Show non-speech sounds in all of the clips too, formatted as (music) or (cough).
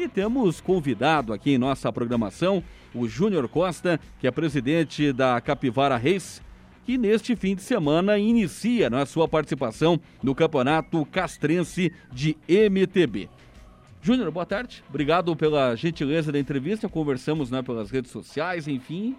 E temos convidado aqui em nossa programação o Júnior Costa, que é presidente da Capivara Race, que neste fim de semana inicia a sua participação no Campeonato Castrense de MTB. Júnior, boa tarde. Obrigado pela gentileza da entrevista. Conversamos né, pelas redes sociais, enfim.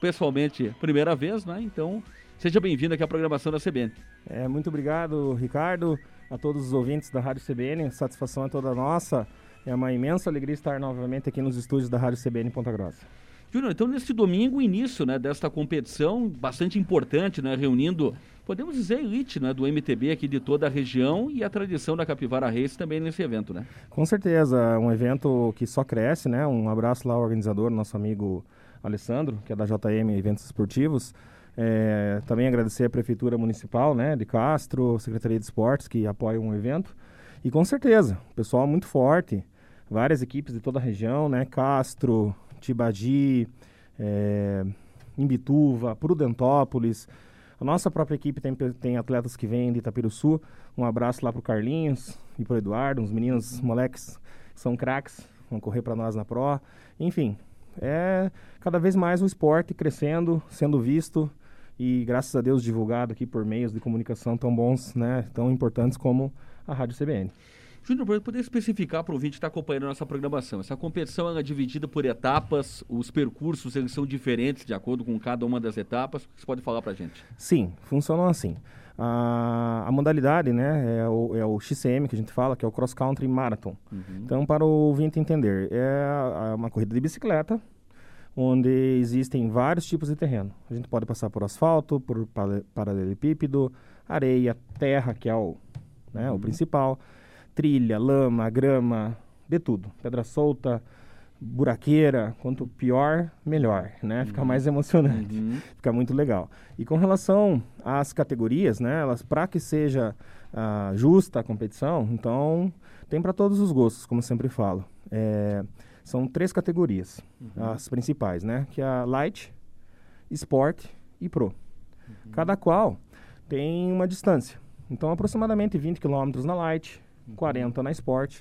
Pessoalmente, primeira vez, né? Então, seja bem-vindo aqui à programação da CBN. É, muito obrigado, Ricardo, a todos os ouvintes da Rádio CBN. Satisfação é toda nossa. É uma imensa alegria estar novamente aqui nos estúdios da Rádio CBN Ponta Grossa. Júnior, então neste domingo, início né, desta competição bastante importante, né, reunindo, podemos dizer, elite né, do MTB aqui de toda a região e a tradição da Capivara Race também nesse evento, né? Com certeza, um evento que só cresce, né? Um abraço lá ao organizador, nosso amigo Alessandro, que é da JM Eventos Esportivos. É, também agradecer a Prefeitura Municipal né, de Castro, Secretaria de Esportes, que apoiam o evento. E com certeza, pessoal muito forte, várias equipes de toda a região, né? Castro, Tibagi, é, Imbituva, Prudentópolis. A nossa própria equipe tem, tem atletas que vêm de Itapiruçu. Um abraço lá pro Carlinhos e pro Eduardo, uns meninos, moleques, são craques, vão correr para nós na Pro. Enfim, é cada vez mais o esporte crescendo, sendo visto e graças a Deus divulgado aqui por meios de comunicação tão bons, né, tão importantes como a Rádio CBN. Júnior, para poder especificar para o ouvinte que está acompanhando a nossa programação, essa competição é dividida por etapas, os percursos eles são diferentes de acordo com cada uma das etapas. O que você pode falar para a gente? Sim, funcionam assim. A, a, modalidade né, é o, é, o, XCM que a gente fala, que é o Cross Country Marathon. Uhum. Então, para o ouvinte entender, é uma corrida de bicicleta, onde existem vários tipos de terreno. A gente pode passar por asfalto, por paralelepípedo, areia, terra, que é o, né, uhum. o principal trilha, lama, grama, de tudo. Pedra solta, buraqueira, quanto pior, melhor, né? Fica uhum. mais emocionante, uhum. (laughs) fica muito legal. E com relação às categorias, né? Elas para que seja uh, justa a competição, então tem para todos os gostos, como sempre falo. É, são três categorias, uhum. as principais, né? Que é a light, sport e pro. Uhum. Cada qual tem uma distância. Então, aproximadamente 20 km na light, 40 na Sport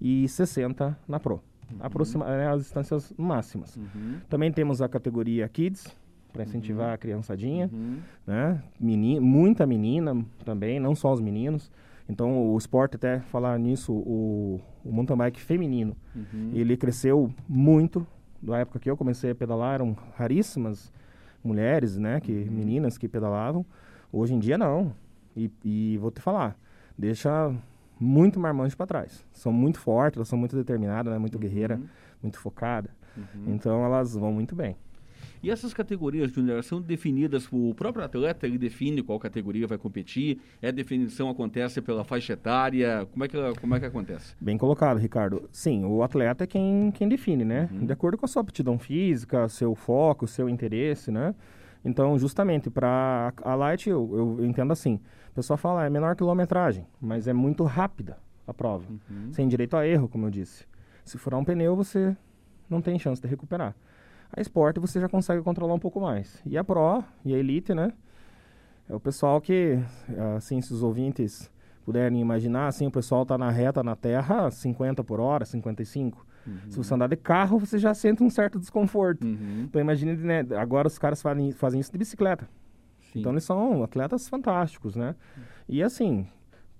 e 60 na Pro. Uhum. Aproxima, é, as distâncias máximas. Uhum. Também temos a categoria Kids, para incentivar uhum. a criançadinha, uhum. né? Menina, muita menina também, não só os meninos. Então, o esporte, até falar nisso, o, o mountain bike feminino, uhum. ele cresceu muito. Da época que eu comecei a pedalar, eram raríssimas mulheres, né? Que, uhum. Meninas que pedalavam. Hoje em dia, não. E, e vou te falar, deixa muito marmanjo para trás. São muito fortes, elas são muito determinadas, né? muito uhum. guerreira, muito focada. Uhum. Então elas vão muito bem. E essas categorias, Júnior, são definidas, o próprio atleta ele define qual categoria vai competir? É definição acontece pela faixa etária? Como é que, como é que acontece? Bem colocado, Ricardo. Sim, o atleta é quem, quem define, né? Uhum. De acordo com a sua aptidão física, seu foco, seu interesse, né? Então, justamente, para a Light, eu, eu, entendo assim. O pessoal fala, é menor quilometragem, mas é muito rápida a prova. Uhum. Sem direito a erro, como eu disse. Se furar um pneu, você não tem chance de recuperar. A Sport você já consegue controlar um pouco mais. E a Pro e a Elite, né? É o pessoal que, assim, se os ouvintes puderem imaginar, assim, o pessoal está na reta na terra 50 por hora, 55. Uhum. Se você andar de carro, você já sente um certo desconforto. Uhum. Então imagine, né, agora os caras fazem, fazem isso de bicicleta. Sim. Então eles são atletas fantásticos, né? E assim,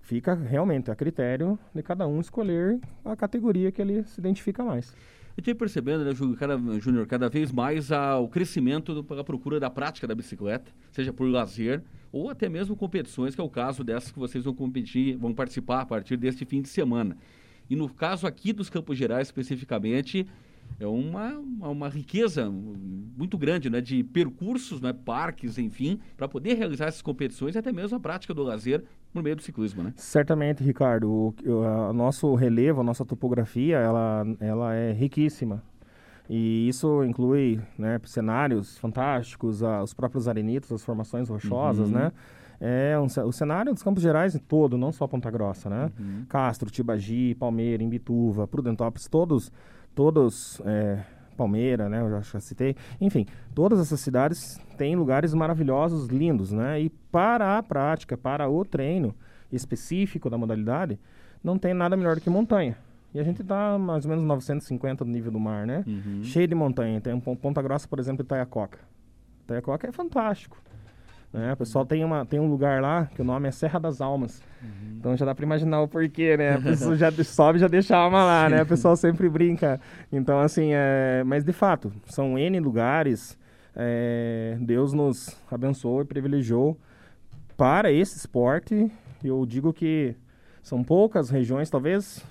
fica realmente a critério de cada um escolher a categoria que ele se identifica mais. Eu tenho percebendo, né, Júnior, cada, Júnior, cada vez mais a, o crescimento pela procura da prática da bicicleta, seja por lazer ou até mesmo competições, que é o caso dessas que vocês vão competir, vão participar a partir deste fim de semana. E no caso aqui dos Campos Gerais especificamente, é uma, uma riqueza muito grande né, de percursos, né, parques, enfim, para poder realizar essas competições e até mesmo a prática do lazer por meio do ciclismo. Né? Certamente, Ricardo. O, o nosso relevo, a nossa topografia, ela, ela é riquíssima. E isso inclui né, cenários fantásticos, os próprios arenitos, as formações rochosas, uhum. né? é um, o cenário dos Campos Gerais todo, não só Ponta Grossa, né? Uhum. Castro, Tibagi, Palmeira, Imbituva, Prudentópolis, todos, todos, é, Palmeira, né? Eu já, já, citei. Enfim, todas essas cidades têm lugares maravilhosos, lindos, né? E para a prática, para o treino específico da modalidade, não tem nada melhor do que montanha. E a gente está mais ou menos 950 do nível do mar, né? Uhum. Cheio de montanha. Tem um Ponta Grossa, por exemplo, Itaiacoca. Itaiacoca é fantástico. Né? O pessoal tem, uma, tem um lugar lá que o nome é Serra das Almas. Uhum. Então já dá para imaginar o porquê, né? A pessoa (laughs) já sobe já deixa a alma lá, né? O pessoal sempre brinca. Então, assim, é... mas de fato, são N lugares. É... Deus nos abençoou e privilegiou para esse esporte. Eu digo que são poucas regiões, talvez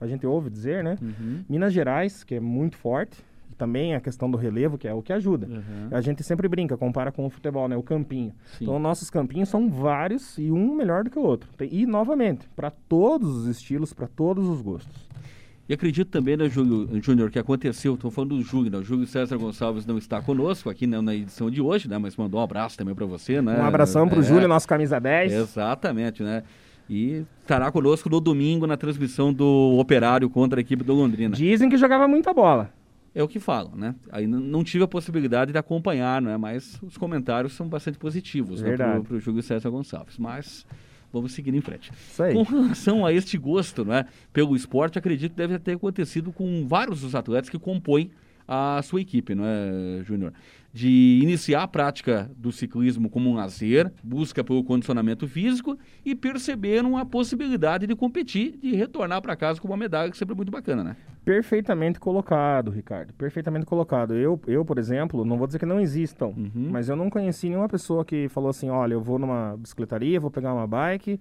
a gente ouve dizer, né? Uhum. Minas Gerais, que é muito forte, também a questão do relevo, que é o que ajuda. Uhum. A gente sempre brinca, compara com o futebol, né? O campinho. Sim. Então, nossos campinhos são vários e um melhor do que o outro. E, novamente, para todos os estilos, para todos os gostos. E acredito também, né, Júnior, que aconteceu, estou falando do Júlio, né? O Júlio César Gonçalves não está conosco aqui né, na edição de hoje, né? Mas mandou um abraço também para você, né? Um abração para o é, Júlio, nosso camisa 10. Exatamente, né? E estará conosco no domingo na transmissão do Operário contra a equipe do Londrina. Dizem que jogava muita bola. É o que falam, né? Aí não tive a possibilidade de acompanhar, né? Mas os comentários são bastante positivos né? para o Júlio César Gonçalves. Mas vamos seguir em frente. Com relação a este gosto né, pelo esporte, acredito que deve ter acontecido com vários dos atletas que compõem a sua equipe, não é, Júnior? De iniciar a prática do ciclismo como um lazer, busca pelo condicionamento físico e perceberam a possibilidade de competir, de retornar para casa com uma medalha, que sempre é muito bacana, né? Perfeitamente colocado, Ricardo. Perfeitamente colocado. Eu, eu por exemplo, não vou dizer que não existam, uhum. mas eu não conheci nenhuma pessoa que falou assim: olha, eu vou numa bicicletaria, vou pegar uma bike,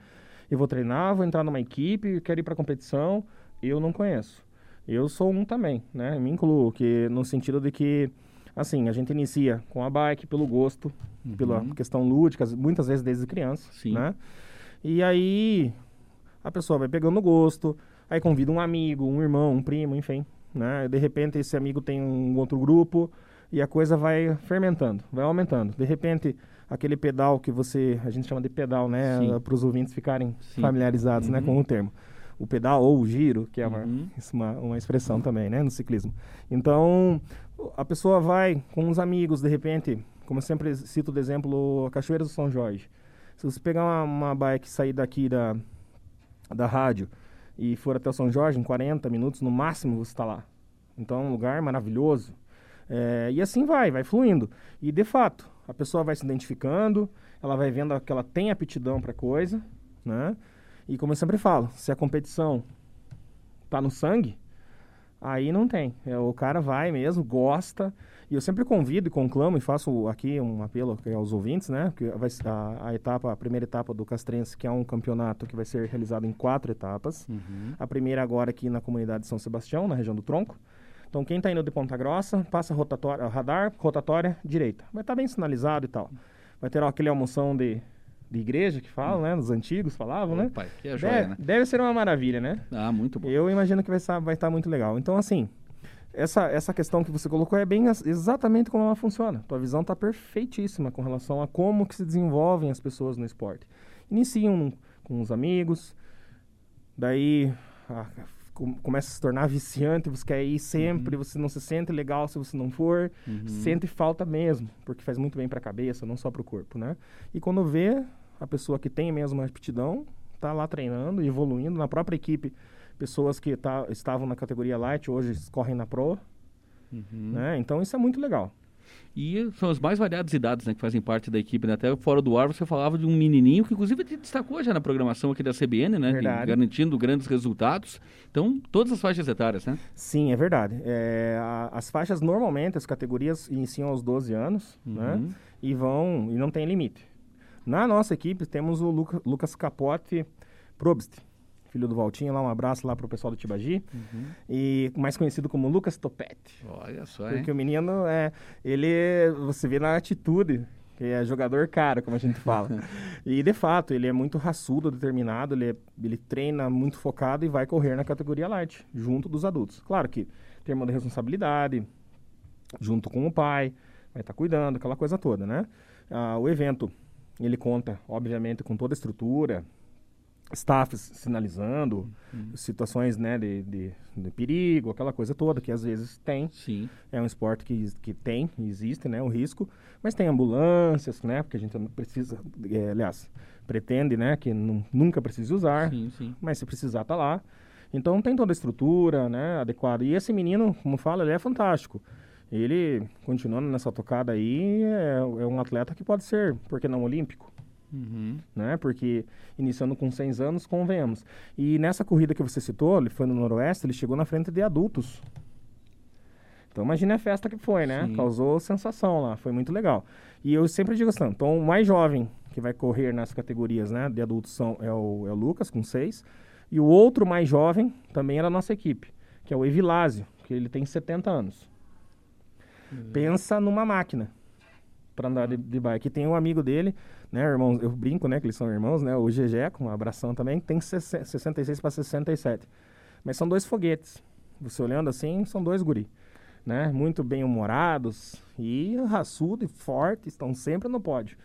eu vou treinar, vou entrar numa equipe, quero ir para competição. Eu não conheço. Eu sou um também, né? Me incluo, que no sentido de que, assim, a gente inicia com a bike pelo gosto, uhum. pela questão lúdica, muitas vezes desde criança, Sim. né? E aí a pessoa vai pegando gosto, aí convida um amigo, um irmão, um primo, enfim, né? De repente esse amigo tem um outro grupo e a coisa vai fermentando, vai aumentando. De repente aquele pedal que você, a gente chama de pedal, né? Para os ouvintes ficarem Sim. familiarizados, uhum. né, com o termo o pedal ou o giro, que é uma, uhum. uma, uma, expressão também, né, no ciclismo. Então, a pessoa vai com uns amigos, de repente, como eu sempre cito de exemplo, Cachoeira do São Jorge. Se você pegar uma, uma bike e sair daqui da, da rádio e for até o São Jorge, em 40 minutos no máximo você está lá. Então, é um lugar maravilhoso. É, e assim vai, vai fluindo. E, de fato, a pessoa vai se identificando, ela vai vendo que ela tem aptidão para coisa, né? E como eu sempre falo, se a competição tá no sangue, aí não tem. É, o cara vai mesmo, gosta. E eu sempre convido e conclamo e faço aqui um apelo aos ouvintes, né? Que vai a, a etapa, a primeira etapa do Castrense, que é um campeonato que vai ser realizado em quatro etapas. Uhum. A primeira agora aqui na comunidade de São Sebastião, na região do Tronco. Então quem está indo de Ponta Grossa, passa rotatória, radar, rotatória direita. Vai estar tá bem sinalizado e tal. Vai ter ó, aquele almoção de de igreja que falam, né? Os antigos falavam, né? Pai, que é joia, deve, né? deve ser uma maravilha, né? Ah, muito bom. Eu imagino que vai estar, vai estar muito legal. Então, assim, essa, essa questão que você colocou é bem exatamente como ela funciona. Tua visão está perfeitíssima com relação a como que se desenvolvem as pessoas no esporte. Iniciam com os amigos, daí começa a se tornar viciante, você quer ir sempre, uhum. você não se sente legal se você não for, uhum. sente falta mesmo, porque faz muito bem para a cabeça, não só para o corpo, né? E quando vê a pessoa que tem mesmo a aptidão, tá lá treinando, evoluindo na própria equipe, pessoas que tá, estavam na categoria light hoje correm na pro, uhum. né? Então isso é muito legal. E são as mais variadas idades né, que fazem parte da equipe. Né? Até fora do ar você falava de um menininho que inclusive destacou já na programação aqui da CBN, né? Garantindo grandes resultados. Então, todas as faixas etárias, né? Sim, é verdade. É, a, as faixas normalmente, as categorias iniciam aos 12 anos, uhum. né? E vão, e não tem limite. Na nossa equipe temos o Luca, Lucas Capote Probst filho do Valtinho, lá um abraço lá pro pessoal do Tibagi. Uhum. E mais conhecido como Lucas Topete. Olha só, Porque hein? o menino, é, ele, você vê na atitude, que é jogador cara, como a gente fala. (laughs) e de fato, ele é muito raçudo, determinado, ele, é, ele treina muito focado e vai correr na categoria light, junto dos adultos. Claro que termo de responsabilidade, junto com o pai, vai estar tá cuidando, aquela coisa toda, né? Ah, o evento, ele conta, obviamente, com toda a estrutura, staffs sinalizando uhum. situações né, de, de, de, perigo, aquela coisa toda que às vezes tem. Sim. É um esporte que, que tem, existe né, o risco, mas tem ambulâncias, né, porque a gente não precisa, é, aliás, pretende né, que nunca precise usar, sim, sim. mas se precisar tá lá. Então tem toda a estrutura, né, adequada. E esse menino, como fala, ele é fantástico. Ele, continuando nessa tocada aí, é, é um atleta que pode ser, por que não, olímpico. Uhum. Né? Porque iniciando com 100 anos, convenhamos. E nessa corrida que você citou, ele foi no Noroeste, ele chegou na frente de adultos. Então imagine a festa que foi, né? Sim. Causou sensação lá, foi muito legal. E eu sempre digo assim, então o mais jovem que vai correr nas categorias né, de adultos são, é, o, é o Lucas, com 6. E o outro mais jovem também era da nossa equipe, que é o Evilásio, que ele tem 70 anos. Uhum. Pensa numa máquina para andar de, de, bike. Tem um amigo dele, né, irmão, eu brinco, né, que eles são irmãos, né, o GG, com um abração também, tem 66 para 67. Mas são dois foguetes. Você olhando assim, são dois guri, né, muito bem-humorados e raçudo e forte, estão sempre no pódio.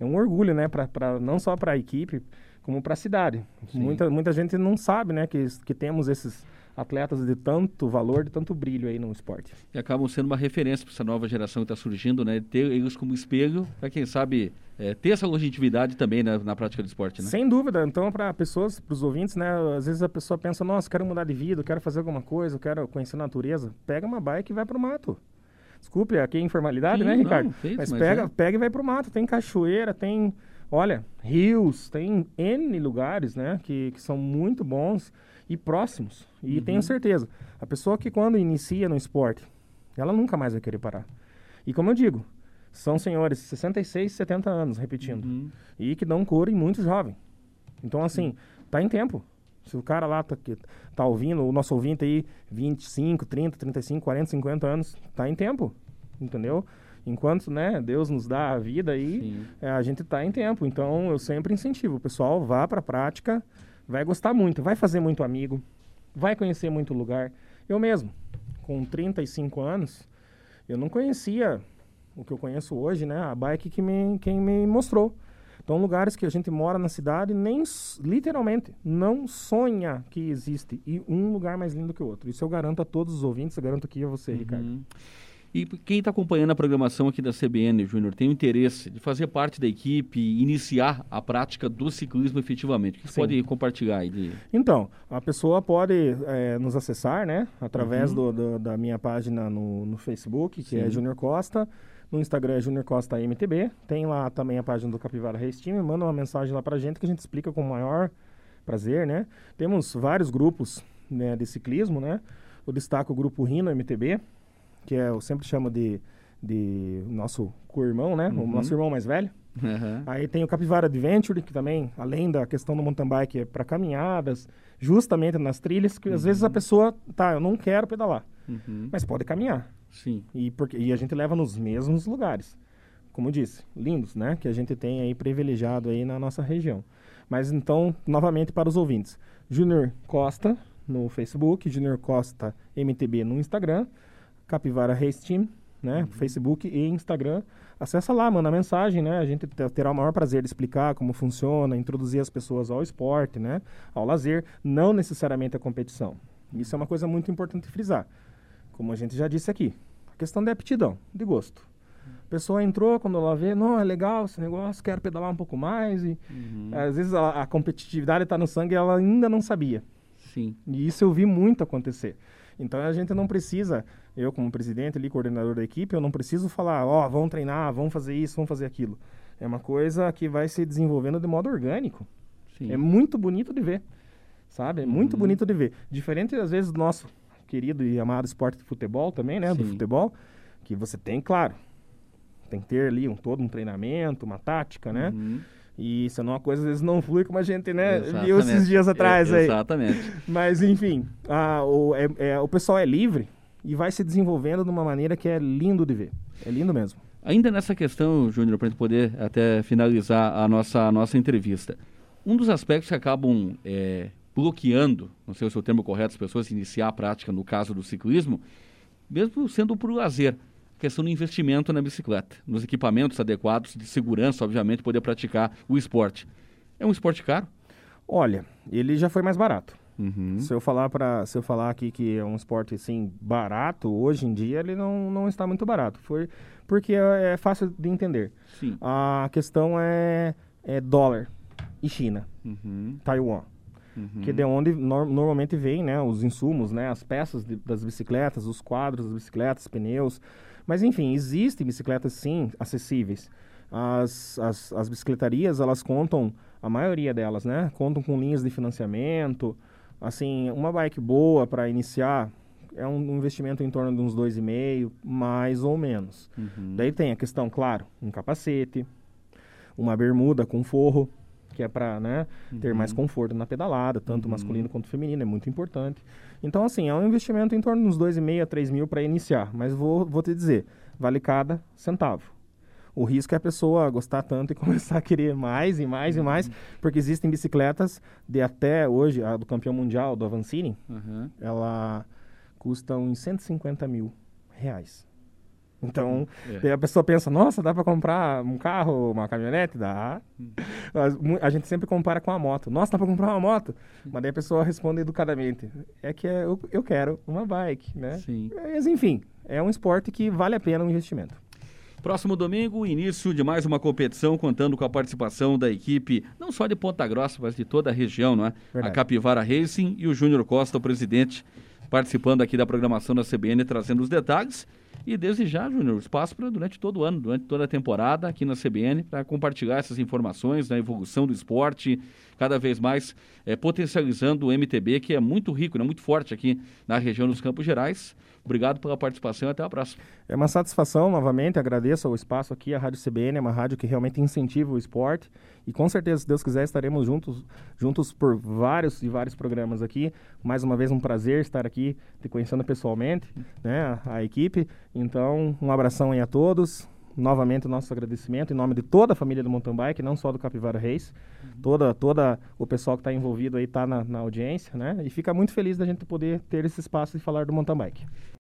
É um orgulho, né, pra, pra não só para a equipe, como para a cidade. Muita, muita gente não sabe, né, que, que temos esses atletas de tanto valor, de tanto brilho aí no esporte. E acabam sendo uma referência para essa nova geração que está surgindo, né? Ter eles como espelho para quem sabe é, ter essa longevidade também na, na, prática do esporte, né? Sem dúvida. Então, para pessoas, para os ouvintes, né? Às vezes a pessoa pensa, nossa, quero mudar de vida, quero fazer alguma coisa, quero conhecer a natureza. Pega uma bike e vai para o mato. Desculpe, aqui é informalidade, Sim, né, Ricardo? Não, fez, mas, mas pega, é. pega e vai para o mato. Tem cachoeira, tem, olha, rios, tem N lugares, né? Que, que são muito bons e próximos. E uhum. tenho certeza, a pessoa que quando inicia no esporte, ela nunca mais vai querer parar. E como eu digo, são senhores 66, 70 anos, repetindo, uhum. e que dão cor em muito jovem. Então, assim, tá em tempo. Se o cara lá tá, que, tá ouvindo, o nosso ouvinte aí, 25, 30, 35, 40, 50 anos, tá em tempo, entendeu? Enquanto, né, Deus nos dá a vida aí, é, a gente tá em tempo. Então, eu sempre incentivo o pessoal, vá pra prática, vai gostar muito, vai fazer muito amigo, vai conhecer muito lugar. Eu mesmo, com 35 anos, eu não conhecia o que eu conheço hoje, né? A bike que me, quem me mostrou. Então, lugares que a gente mora na cidade, nem literalmente não sonha que existe e um lugar mais lindo que o outro. Isso eu garanto a todos os ouvintes, eu garanto aqui a você, uhum. Ricardo. E quem está acompanhando a programação aqui da CBN, Júnior, tem o interesse de fazer parte da equipe e iniciar a prática do ciclismo efetivamente. O que você pode compartilhar aí? De... Então, a pessoa pode é, nos acessar, né? Através uhum. do, do, da minha página no, no Facebook, que é Sim. é Júnior Costa. No Instagram é Júnior Costa MTB. Tem lá também a página do Capivara Race Team. Manda uma mensagem lá pra gente que a gente explica com o maior prazer, né? Temos vários grupos né, de ciclismo, né? Eu destaco o grupo Rino MTB, que é, eu sempre chamo de, de nosso co-irmão, né? Uhum. O nosso irmão mais velho. Uhum. Aí tem o Capivara Adventure, que também, além da questão do mountain bike, é para caminhadas, justamente nas trilhas, que uhum. às vezes a pessoa, tá, eu não quero pedalar, uhum. mas pode caminhar. Sim. E, porque, e a gente leva nos mesmos lugares. Como disse, lindos, né? Que a gente tem aí privilegiado aí na nossa região. Mas então, novamente para os ouvintes. Júnior Costa no Facebook, Júnior Costa MTB no Instagram. Capivara Race Team, né? Uhum. Facebook e Instagram. Acessa lá, manda mensagem, né? A gente terá o maior prazer de explicar como funciona, introduzir as pessoas ao esporte, né? Ao lazer, não necessariamente à competição. Isso é uma coisa muito importante frisar. Como a gente já disse aqui, a questão da aptidão, de gosto. A pessoa entrou, quando ela vê, não, é legal esse negócio, quero pedalar um pouco mais. E uhum. às vezes a, a competitividade está no sangue e ela ainda não sabia. Sim. E isso eu vi muito acontecer. Então a gente não precisa, eu como presidente ali, coordenador da equipe, eu não preciso falar, ó, oh, vamos treinar, vamos fazer isso, vamos fazer aquilo. É uma coisa que vai se desenvolvendo de modo orgânico. Sim. É muito bonito de ver, sabe? É uhum. muito bonito de ver. Diferente, às vezes, do nosso querido e amado esporte de futebol também, né? Sim. Do futebol, que você tem, claro, tem que ter ali um, todo um treinamento, uma tática, né? Uhum. E senão a coisa às vezes não flui como a gente, né, Exatamente. viu esses dias atrás é, aí. Exatamente. Mas enfim, a, o, é, é, o pessoal é livre e vai se desenvolvendo de uma maneira que é lindo de ver. É lindo mesmo. Ainda nessa questão, Júnior, para a gente poder até finalizar a nossa, a nossa entrevista, um dos aspectos que acabam é, bloqueando, não sei se é o termo correto, as pessoas iniciar a prática no caso do ciclismo, mesmo sendo por lazer, questão do investimento na bicicleta, nos equipamentos adequados de segurança, obviamente, poder praticar o esporte. É um esporte caro? Olha, ele já foi mais barato. Uhum. Se eu falar para, se eu falar aqui que é um esporte assim barato, hoje em dia ele não, não está muito barato. Foi porque é, é fácil de entender. Sim. A questão é, é dólar e China, uhum. Taiwan. uhum. que é de onde no, normalmente vem, né, os insumos, né, as peças de, das bicicletas, os quadros das bicicletas, pneus. Mas enfim, existem bicicletas sim acessíveis. As, as, as bicicletarias, elas contam, a maioria delas, né, contam com linhas de financiamento. Assim, uma bike boa para iniciar é um investimento em torno de uns dois e meio, mais ou menos. Uhum. Daí tem a questão, claro, um capacete, uma bermuda com forro, que é para né, uhum. ter mais conforto na pedalada, tanto uhum. masculino quanto feminino, é muito importante. Então, assim, é um investimento em torno de uns 2,5 a 3 mil para iniciar, mas vou, vou te dizer, vale cada centavo. O risco é a pessoa gostar tanto e (laughs) começar a querer mais e mais uhum. e mais, uhum. porque existem bicicletas de até hoje, a do campeão mundial, do Avancini, uhum. ela custa uns 150 mil reais. Então, é. a pessoa pensa, nossa, dá para comprar um carro, uma caminhonete? Dá. Hum. A gente sempre compara com a moto. Nossa, dá para comprar uma moto? Hum. Mas daí a pessoa responde educadamente. É que eu, eu quero uma bike, né? Sim. Mas, enfim, é um esporte que vale a pena o investimento. Próximo domingo, início de mais uma competição, contando com a participação da equipe, não só de Ponta Grossa, mas de toda a região, não é? Verdade. A Capivara Racing e o Júnior Costa, o presidente, participando aqui da programação da CBN, trazendo os detalhes. E desde já, Júnior, espaço para durante todo o ano, durante toda a temporada aqui na CBN, para compartilhar essas informações da evolução do esporte, cada vez mais é, potencializando o MTB, que é muito rico, né, muito forte aqui na região dos Campos Gerais. Obrigado pela participação e até a próxima. É uma satisfação, novamente, agradeço o espaço aqui, a Rádio CBN é uma rádio que realmente incentiva o esporte e com certeza, se Deus quiser, estaremos juntos, juntos por vários e vários programas aqui. Mais uma vez, um prazer estar aqui, te conhecendo pessoalmente, né, a, a equipe. Então, um abração aí a todos, novamente o nosso agradecimento em nome de toda a família do mountain bike, não só do Capivara Reis. Uhum. Toda, toda o pessoal que está envolvido aí está na, na audiência, né? E fica muito feliz da gente poder ter esse espaço de falar do mountain bike.